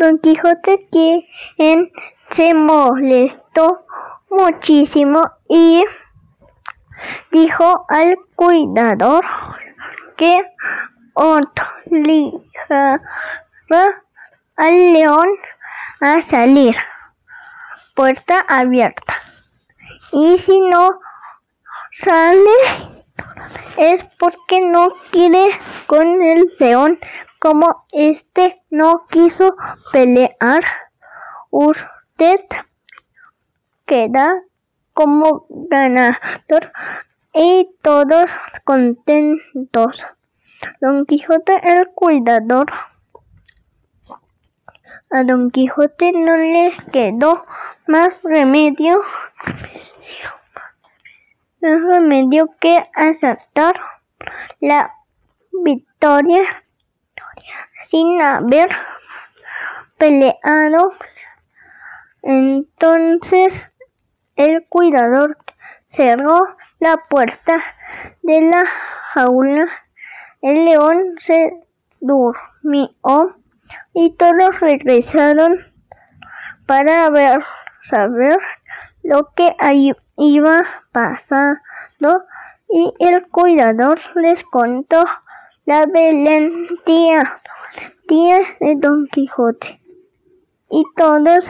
Don Quijote quien se molestó muchísimo y dijo al cuidador que obligara al león a salir puerta abierta. Y si no sale es porque no quiere con el león como este no quiso pelear usted queda como ganador y todos contentos. Don Quijote el cuidador. A Don Quijote no le quedó más remedio, más remedio que aceptar la victoria sin haber peleado. Entonces el cuidador cerró la puerta de la jaula. El león se durmió y todos regresaron para ver, saber lo que iba pasando y el cuidador les contó la valentía de Don Quijote y todos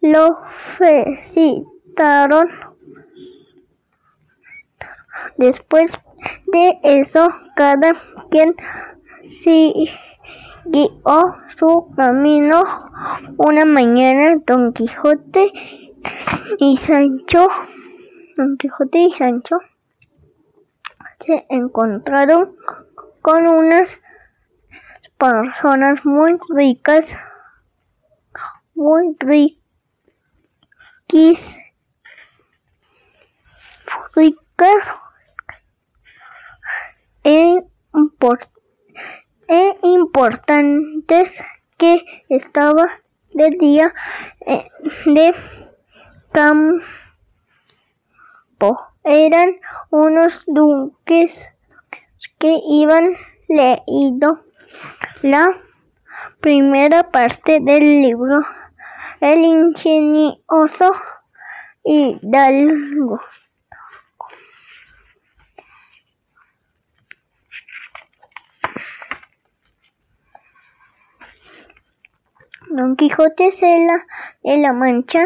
lo felicitaron. Después de eso, cada quien siguió su camino. Una mañana, Don Quijote y Sancho, Don Quijote y Sancho se encontraron con unas personas muy ricas, muy ricas ricas e, e, importantes que estaba de día eh, de campo. Eran unos duques que iban leído la primera parte del libro El ingenioso Hidalgo. Don Quijote se la de la Mancha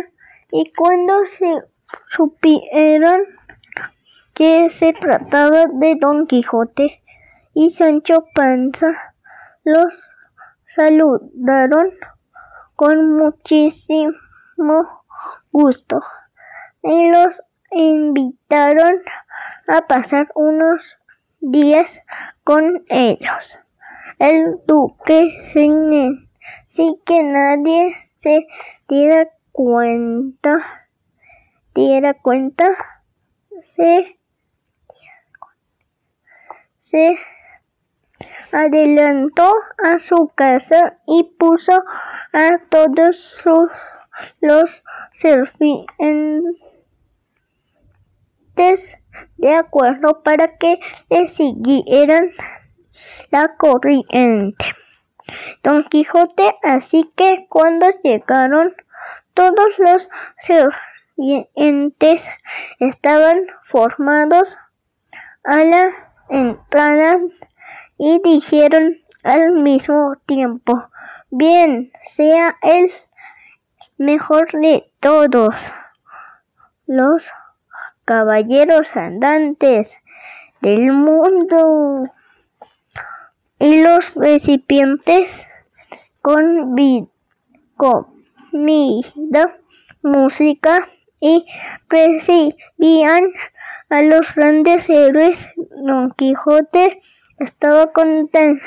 y cuando se supieron que se trataba de Don Quijote y Sancho Panza, los saludaron con muchísimo gusto y los invitaron a pasar unos días con ellos. El duque sin que nadie se diera cuenta, diera cuenta, se, se adelantó a su casa y puso a todos sus, los sirvientes de acuerdo para que le siguieran la corriente. Don Quijote, así que cuando llegaron todos los sirvientes estaban formados a la entrada y dijeron al mismo tiempo, bien, sea el mejor de todos los caballeros andantes del mundo y los recipientes con comida, música y recibían a los grandes héroes. Don Quijote estaba contentísimo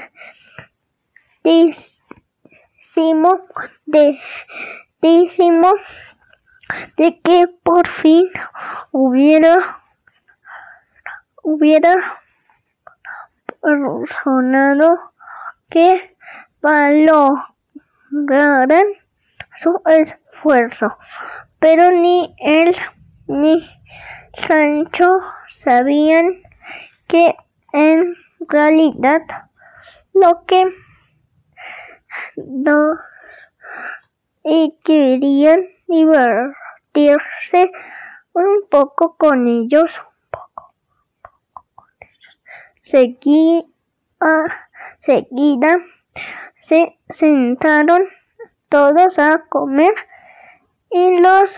de, de que por fin hubiera hubiera sonado que valoraran su esfuerzo, pero ni él ni Sancho sabían que en realidad lo que y querían divertirse un poco con ellos. Seguida, seguida se sentaron todos a comer y los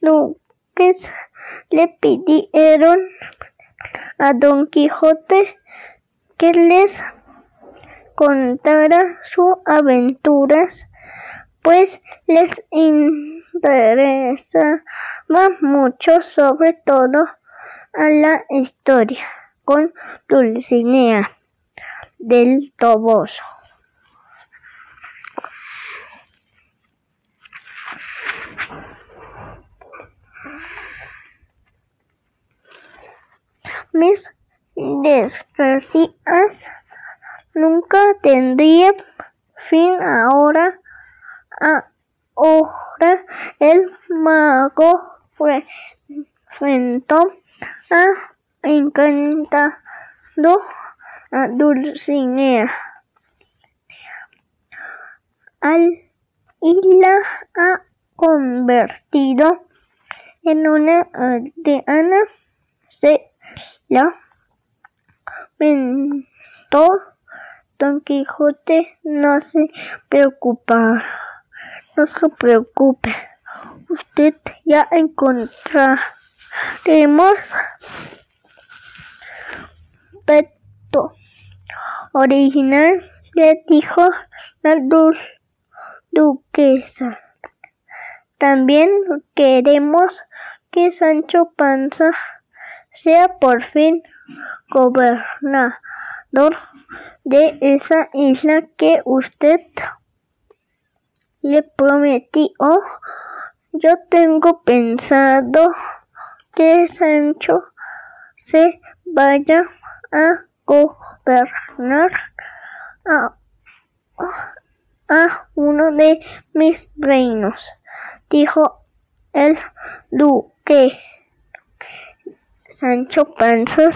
duques le pidieron a Don Quijote les contara sus aventuras, pues les interesaba mucho, sobre todo a la historia con Dulcinea del Toboso. Desgracias nunca tendría fin ahora. Ahora el mago fue enfrentó a encantado a Dulcinea. Al isla ha convertido en una aldeana se la mentó Don Quijote no se preocupa, no se preocupe, usted ya encontraremos peto original, le dijo la duquesa. También queremos que Sancho Panza sea por fin gobernador de esa isla que usted le prometió. Yo tengo pensado que Sancho se vaya a gobernar a, a uno de mis reinos, dijo el duque. Sancho Panza,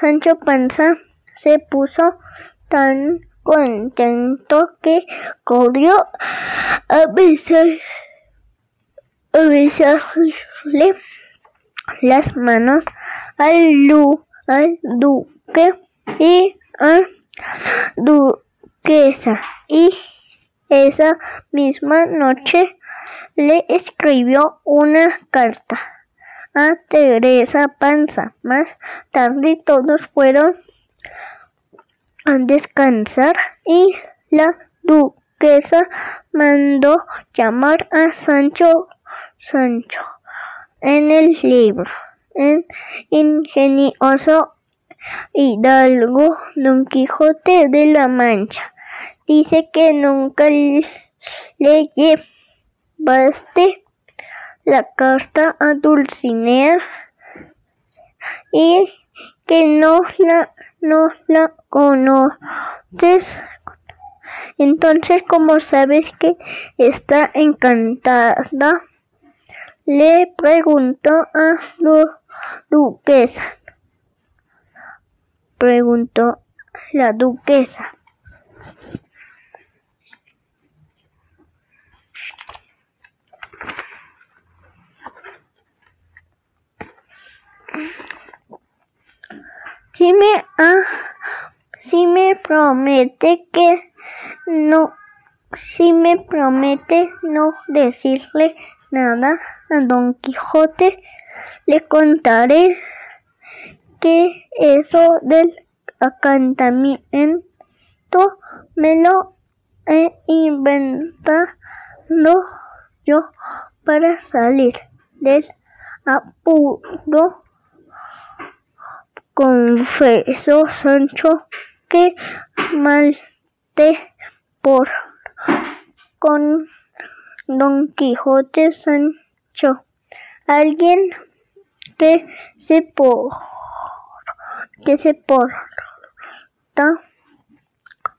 Sancho Panza se puso tan contento que corrió a besar, a besarle las manos al, al duque y a duquesa. Y esa misma noche le escribió una carta a Teresa Panza. Más tarde todos fueron a descansar y la duquesa mandó llamar a Sancho Sancho en el libro. En ingenioso hidalgo Don Quijote de la Mancha dice que nunca le llevaste la carta a Dulcinea y que no la, no la conoces. Entonces, como sabes que está encantada, le preguntó a la duquesa. Preguntó la duquesa. Si me, ah, si me promete que no, si me promete no decirle nada a Don Quijote, le contaré que eso del acantamiento me lo he inventado yo para salir del apuro confesó Sancho que malte por con Don Quijote Sancho, alguien que se por que se porta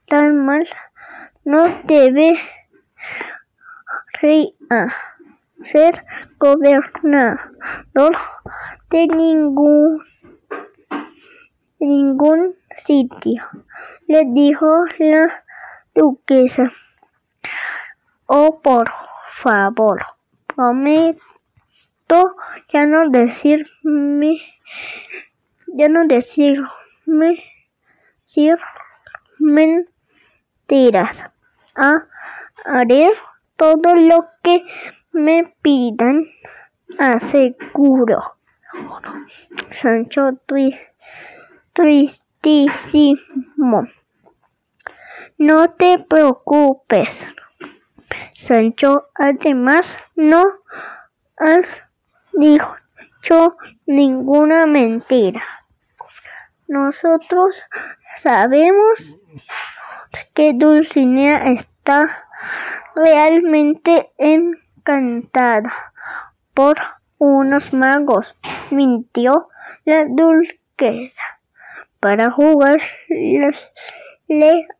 tan mal no debe ser gobernador de ningún ningún sitio, le dijo la duquesa. Oh, por favor, prometo ya no decirme, ya no decirme, decir mentiras. Ah, haré todo lo que me pidan, aseguro. Sancho tristísimo. No te preocupes, Sancho. Además, no has dicho ninguna mentira. Nosotros sabemos que Dulcinea está realmente encantada por unos magos. Mintió la dulquesa para jugarle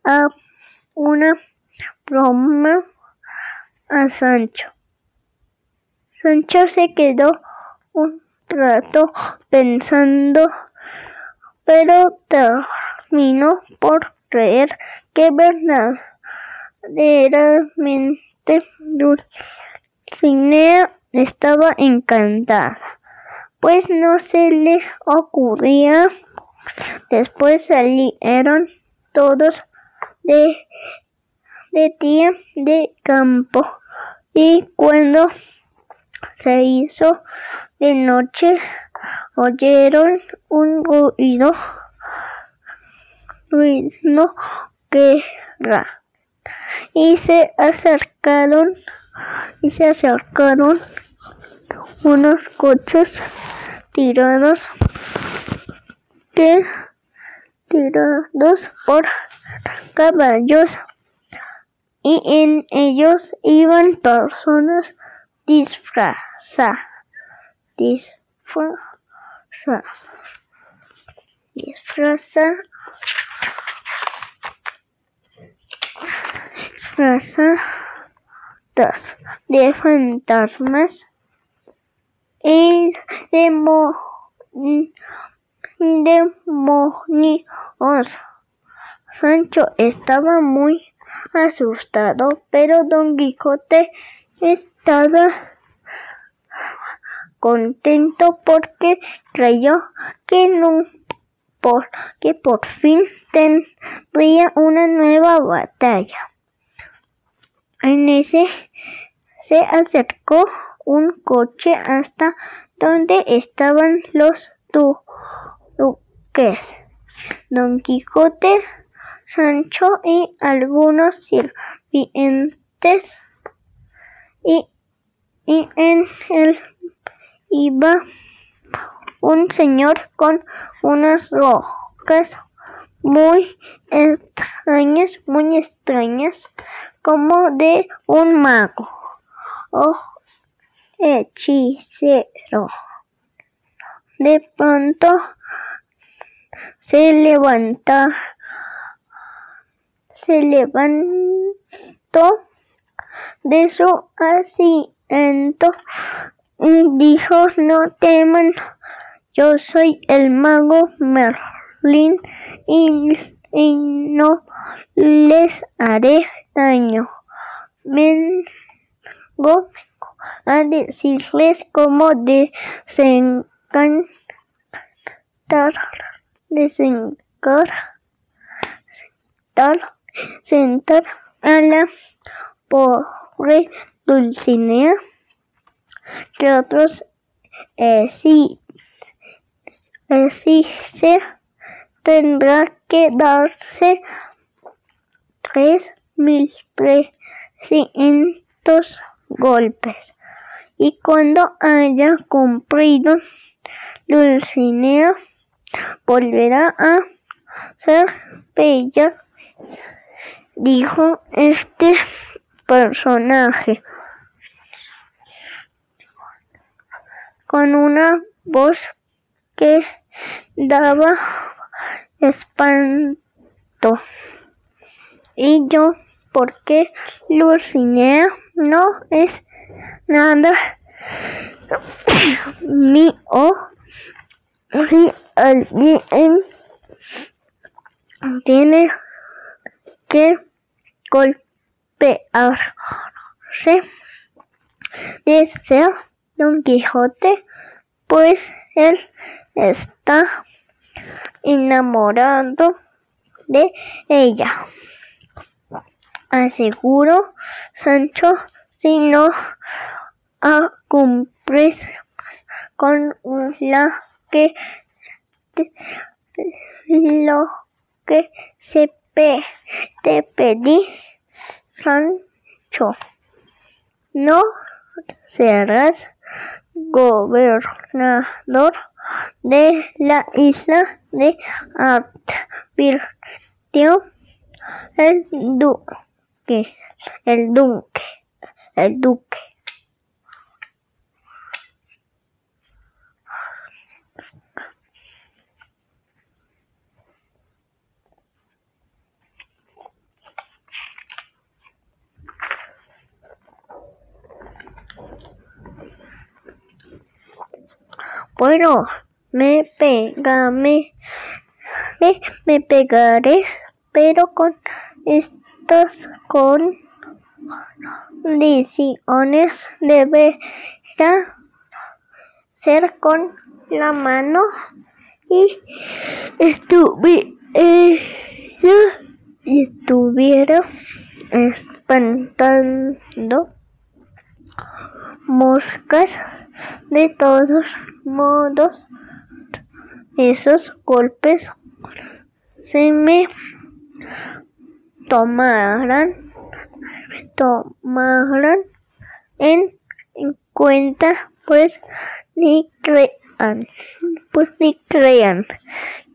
a una broma a Sancho. Sancho se quedó un rato pensando, pero terminó por creer que verdaderamente Dulcinea estaba encantada, pues no se le ocurría. Después salieron todos de, de día de campo. Y cuando se hizo de noche oyeron un ruido, ruido que y se acercaron y se acercaron unos coches tirados que tirados por caballos. Y en ellos iban personas disfrazadas disfrazadas disfrazadas disfrazadas de fantasmas y demonios. Sancho estaba muy asustado, pero Don Quijote estaba contento porque creyó que, no, por, que por fin tendría una nueva batalla. En ese se acercó un coche hasta donde estaban los duques. Don Quijote, Sancho y algunos sirvientes y, y en él iba un señor con unas rocas muy extrañas, muy extrañas, como de un mago. Oh, hechicero. De pronto se levanta, se levantó de su asiento y dijo, no teman, yo soy el mago Merlin y, y no les haré daño. Vengo a decirles cómo desencantar, desencantar, sentar a la pobre Dulcinea que otros eh, sí se tendrá que darse tres mil trescientos golpes y cuando haya cumplido Dulcinea volverá a ser bella, dijo este personaje con una voz que daba espanto. Y yo, porque Dulcinea no es nada mío. Si alguien tiene que golpear de ser Don Quijote, pues él está enamorado de ella. Aseguro, Sancho, si no cumplir con la que lo que se te pedí, Sancho. No serás gobernador de la isla de advirtió el duque, el duque, el duque. Bueno, me pegame, me, me pegaré, pero con estas condiciones deberá ser con la mano y estuve y estuviera espantando moscas de todos modos, esos golpes se me tomarán, tomarán en, cuenta, pues ni crean, pues ni crean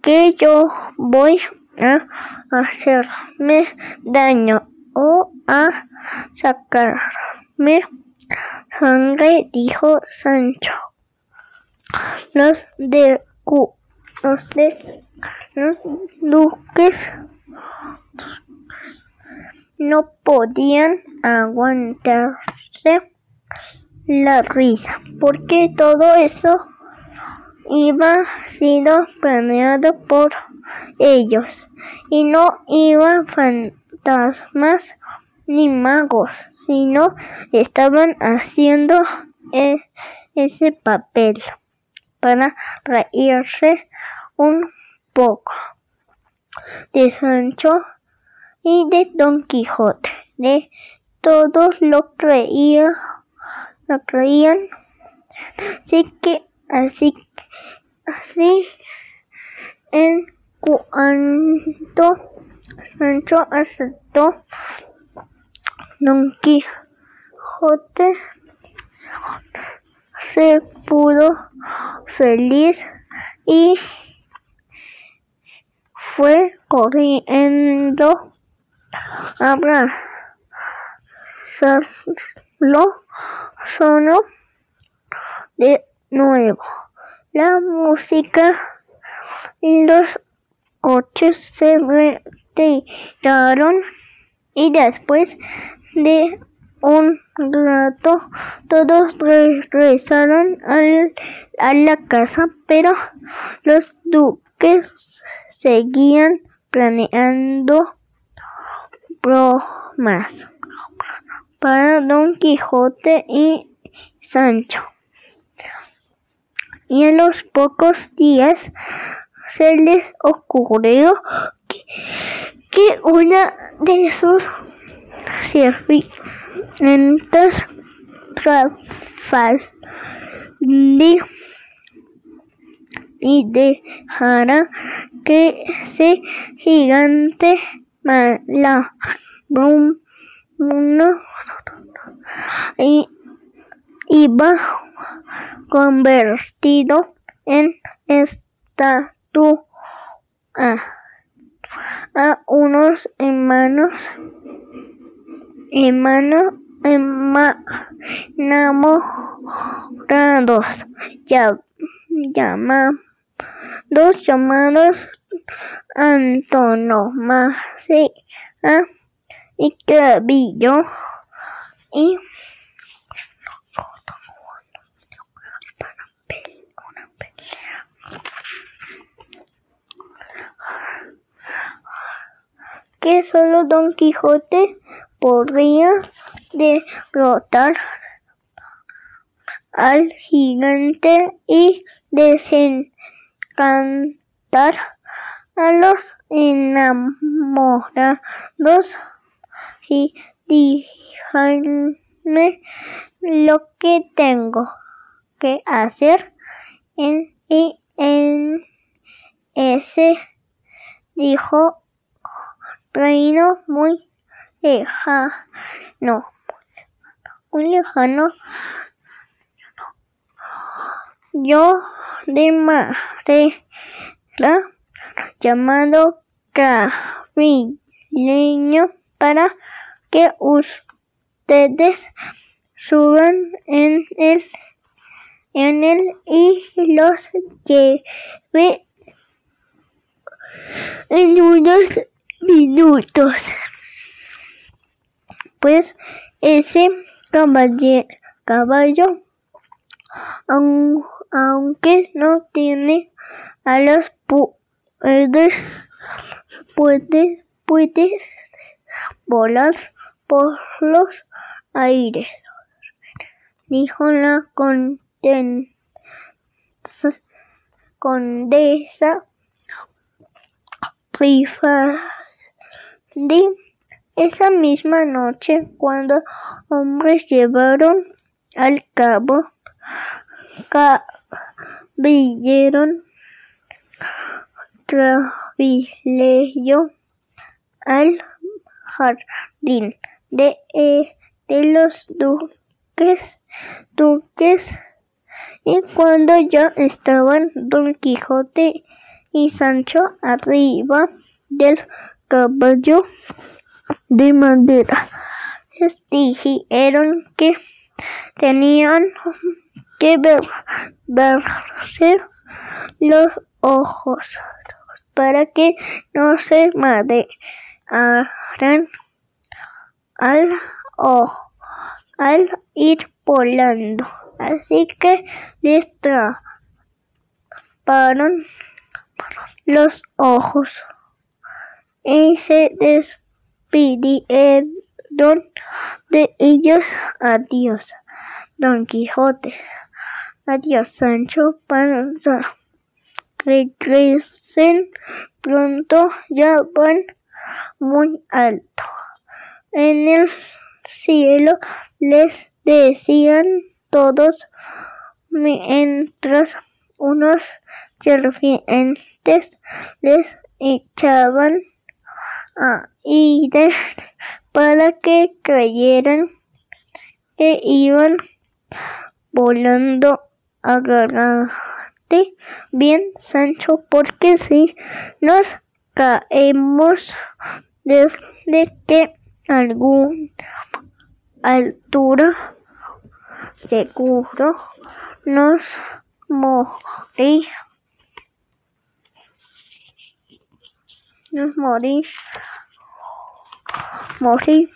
que yo voy a hacerme daño o a sacarme sangre, dijo Sancho. Los de los de los duques no podían aguantarse la risa, porque todo eso iba sido planeado por ellos y no iban fantasmas ni magos, sino estaban haciendo e-, ese papel para reírse un poco de Sancho y de Don Quijote. De todos lo creía, lo creían. Así que, así, así, en cuanto Sancho aceptó Don Quijote se pudo feliz y fue corriendo a abrazarlo sonó de nuevo. La música y los coches se retiraron y después de un rato todos regresaron a la casa, pero los duques seguían planeando bromas para Don Quijote y Sancho. Y en los pocos días se les ocurrió que, que una de sus sirvientas y dejara que ese gigante mala y iba convertido en estatua a unos hermanos hermanos enamorados ya, llamados llamados antonomasia y Clavillo y que solo Don Quijote podría derrotar al gigante y desencantar a los enamorados y díganme lo que tengo que hacer en, en ese dijo reino muy lejano muy lejano yo de madera llamado carileño para que ustedes suban en el en él y los lleve en unos minutos. Pues ese caballo, aunque no tiene alas, puede, puede, puede volar por los aires, dijo la condesa de esa misma noche cuando hombres llevaron al cabo cabilleron travileyo al jardín de, de los duques duques y cuando ya estaban Don Quijote y Sancho arriba del caballo de madera. Dijeron que tenían que ver, verse los ojos para que no se marearan al, al ir volando. Así que les taparon los ojos y se despidieron de ellos. Adiós, Don Quijote. Adiós, Sancho Panza. Regresen pronto, ya van muy alto. En el cielo les decían todos mientras unos serpientes les echaban aire para que creyeran que iban volando agarrarte bien Sancho porque si nos caemos desde que algún altura seguro nos morí nos morí. Morimos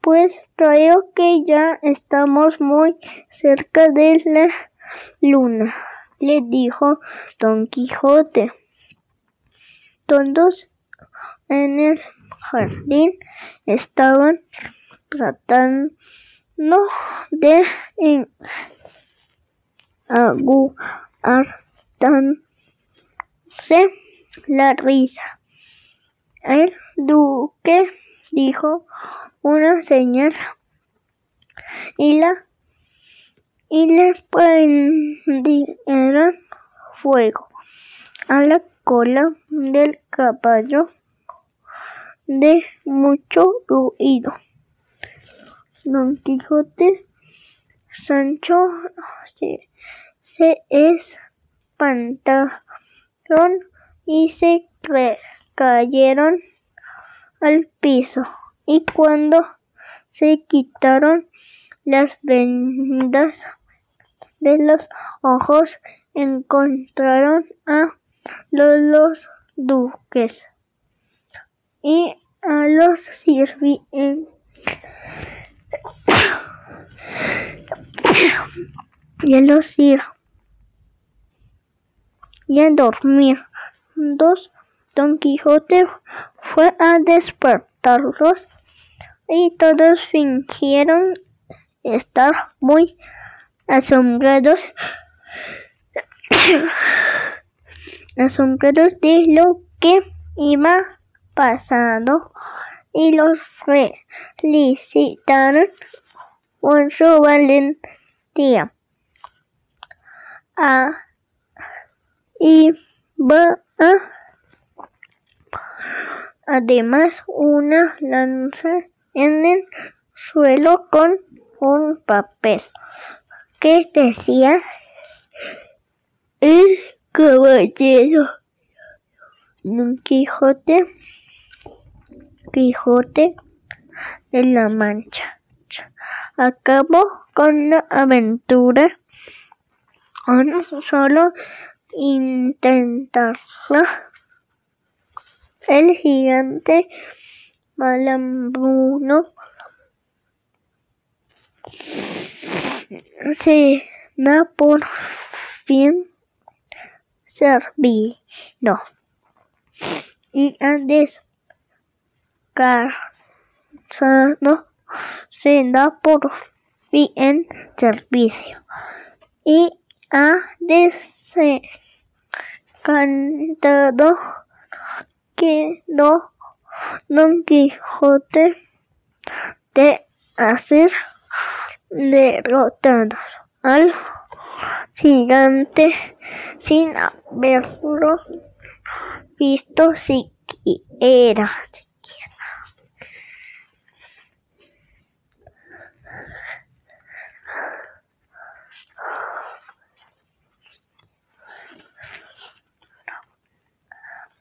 pues creo que ya estamos muy cerca de la luna le dijo Don Quijote. Todos en el jardín estaban tratando de la risa. El duque dijo una señal y la y le prendieron fuego a la cola del caballo de mucho ruido. Don Quijote, Sancho se, se y se cayeron al piso. Y cuando se quitaron las vendas de los ojos encontraron a los duques y a los sirvientes y a los ir y a dormir. Dos, Don Quijote fue a despertarlos y todos fingieron estar muy asombrados asombrados de lo que iba pasando y los felicitaron por su valentía. Ah, y va además una lanza en el suelo con un papel que decía el caballero Don Quijote Quijote de la Mancha acabó con la aventura. Con solo intentarla el gigante Malambruno. Se da por fin servido y antes descansado se da por bien servicio y ha descantado que no Don Quijote de hacer derrotado al gigante sin haberlo visto siquiera.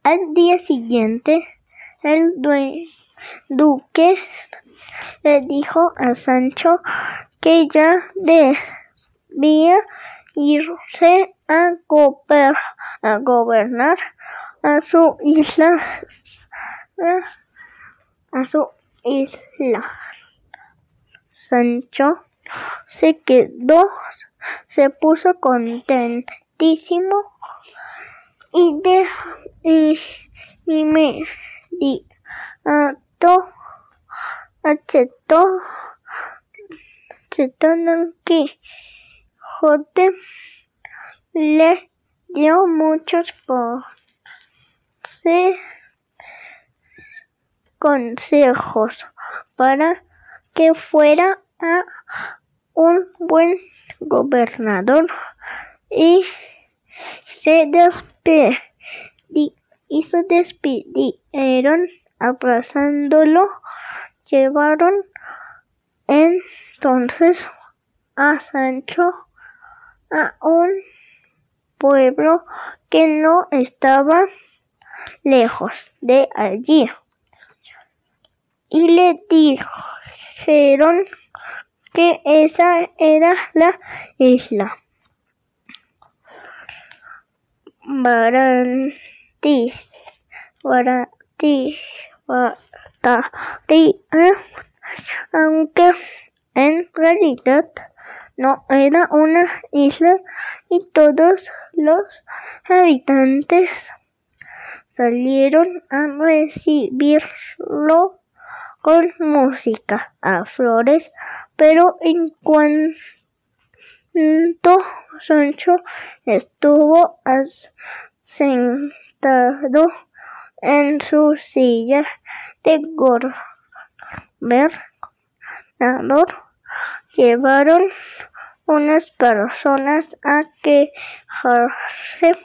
Al día siguiente, el duque le dijo a Sancho que ya debía irse a, gobernar a su isla a su isla. Sancho se quedó, se puso contentísimo y de y, y me di aceptó aceptó que Jote le dio muchos consejos para que fuera a un buen gobernador y se despedí y se despidieron abrazándolo. Llevaron entonces a Sancho a un pueblo que no estaba lejos de allí y le dijeron que esa era la isla. Barantis, Barantis, aunque en realidad no era una isla y todos los habitantes salieron a recibirlo con música a flores, pero en cuanto Sancho estuvo sentado en su silla de gobernador, llevaron unas personas a quejarse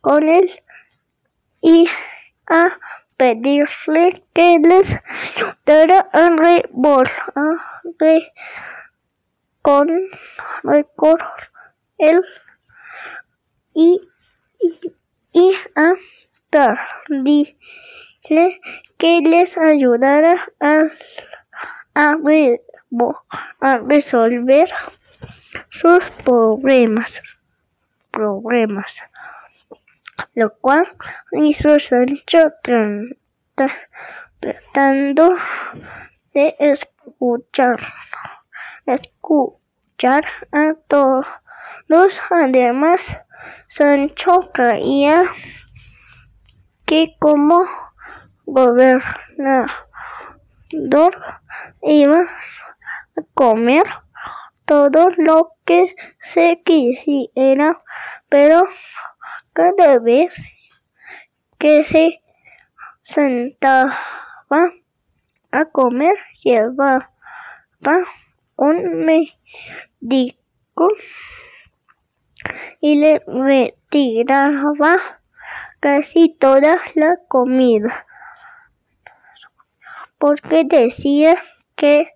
con él y a pedirle que les ayudara a con récord el y, y, a pedirle que les ayudara a, a, a resolver sus problemas problemas lo cual hizo Sancho tratando de escuchar escuchar a todos. Además, Sancho creía que como gobernador iba a comer todo lo que se quisiera, pero cada vez que se sentaba a comer llevaba un médico y le retiraba casi toda la comida porque decía que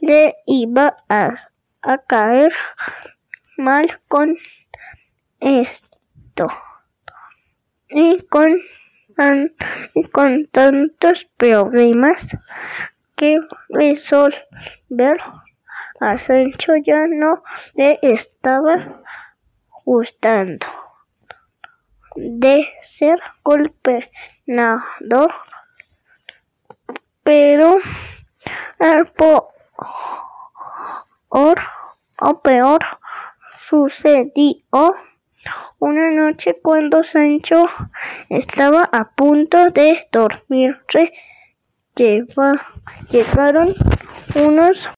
le iba a, a caer mal con esto. Y con, con tantos problemas que resolver a Sancho ya no le estaba gustando. De ser golpeador pero el peor o peor sucedió una noche cuando Sancho estaba a punto de dormirse. Llegaron unos